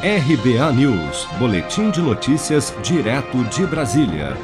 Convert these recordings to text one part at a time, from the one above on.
RBA News, Boletim de Notícias, direto de Brasília.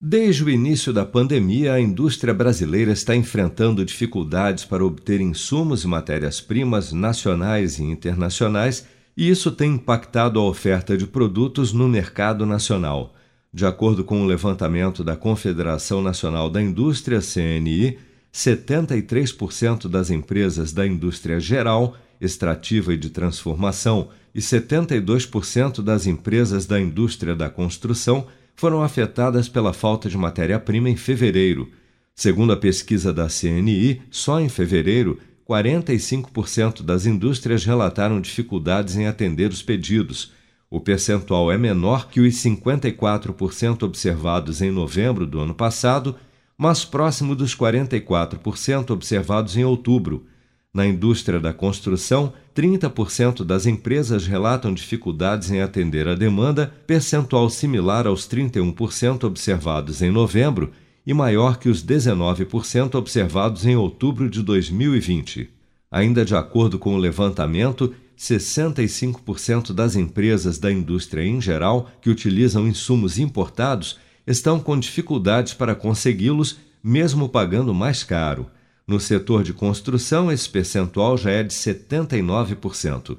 Desde o início da pandemia, a indústria brasileira está enfrentando dificuldades para obter insumos e matérias-primas nacionais e internacionais, e isso tem impactado a oferta de produtos no mercado nacional. De acordo com o um levantamento da Confederação Nacional da Indústria, CNI, 73% das empresas da indústria geral, extrativa e de transformação e 72% das empresas da indústria da construção foram afetadas pela falta de matéria-prima em fevereiro. Segundo a pesquisa da CNI, só em fevereiro, 45% das indústrias relataram dificuldades em atender os pedidos. O percentual é menor que os 54% observados em novembro do ano passado, mas próximo dos 44% observados em outubro. Na indústria da construção, 30% das empresas relatam dificuldades em atender a demanda, percentual similar aos 31% observados em novembro e maior que os 19% observados em outubro de 2020. Ainda de acordo com o levantamento, 65% das empresas da indústria em geral que utilizam insumos importados estão com dificuldades para consegui-los, mesmo pagando mais caro. No setor de construção, esse percentual já é de 79%.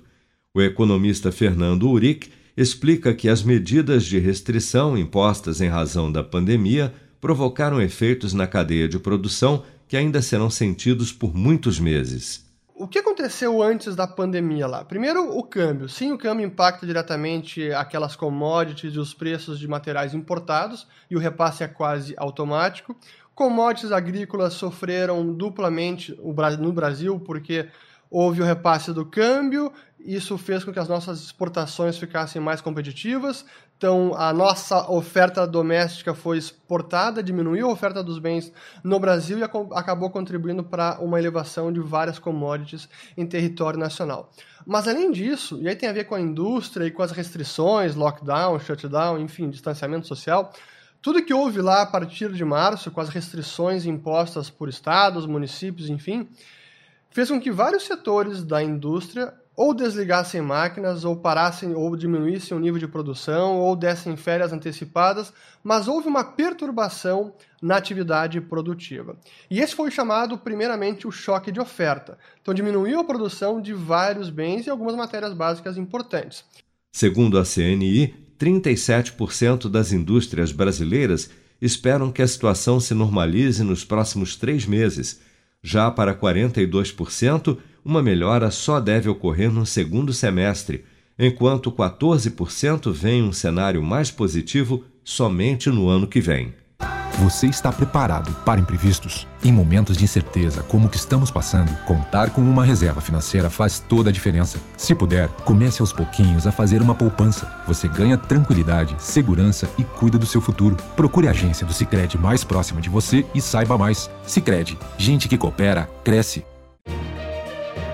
O economista Fernando Uric explica que as medidas de restrição impostas em razão da pandemia provocaram efeitos na cadeia de produção que ainda serão sentidos por muitos meses. O que aconteceu antes da pandemia lá? Primeiro, o câmbio. Sim, o câmbio impacta diretamente aquelas commodities e os preços de materiais importados, e o repasse é quase automático. Commodities agrícolas sofreram duplamente no Brasil, porque houve o repasse do câmbio, isso fez com que as nossas exportações ficassem mais competitivas. Então, a nossa oferta doméstica foi exportada, diminuiu a oferta dos bens no Brasil e acabou contribuindo para uma elevação de várias commodities em território nacional. Mas, além disso, e aí tem a ver com a indústria e com as restrições, lockdown, shutdown, enfim, distanciamento social, tudo que houve lá a partir de março, com as restrições impostas por estados, municípios, enfim, fez com que vários setores da indústria ou desligassem máquinas, ou parassem ou diminuíssem o nível de produção, ou dessem férias antecipadas, mas houve uma perturbação na atividade produtiva. E esse foi chamado, primeiramente, o choque de oferta. Então, diminuiu a produção de vários bens e algumas matérias básicas importantes. Segundo a CNI, 37% das indústrias brasileiras esperam que a situação se normalize nos próximos três meses. Já para 42%, uma melhora só deve ocorrer no segundo semestre, enquanto 14% veem um cenário mais positivo somente no ano que vem. Você está preparado para imprevistos? Em momentos de incerteza como o que estamos passando, contar com uma reserva financeira faz toda a diferença. Se puder, comece aos pouquinhos a fazer uma poupança. Você ganha tranquilidade, segurança e cuida do seu futuro. Procure a agência do Sicredi mais próxima de você e saiba mais. Sicredi, gente que coopera cresce.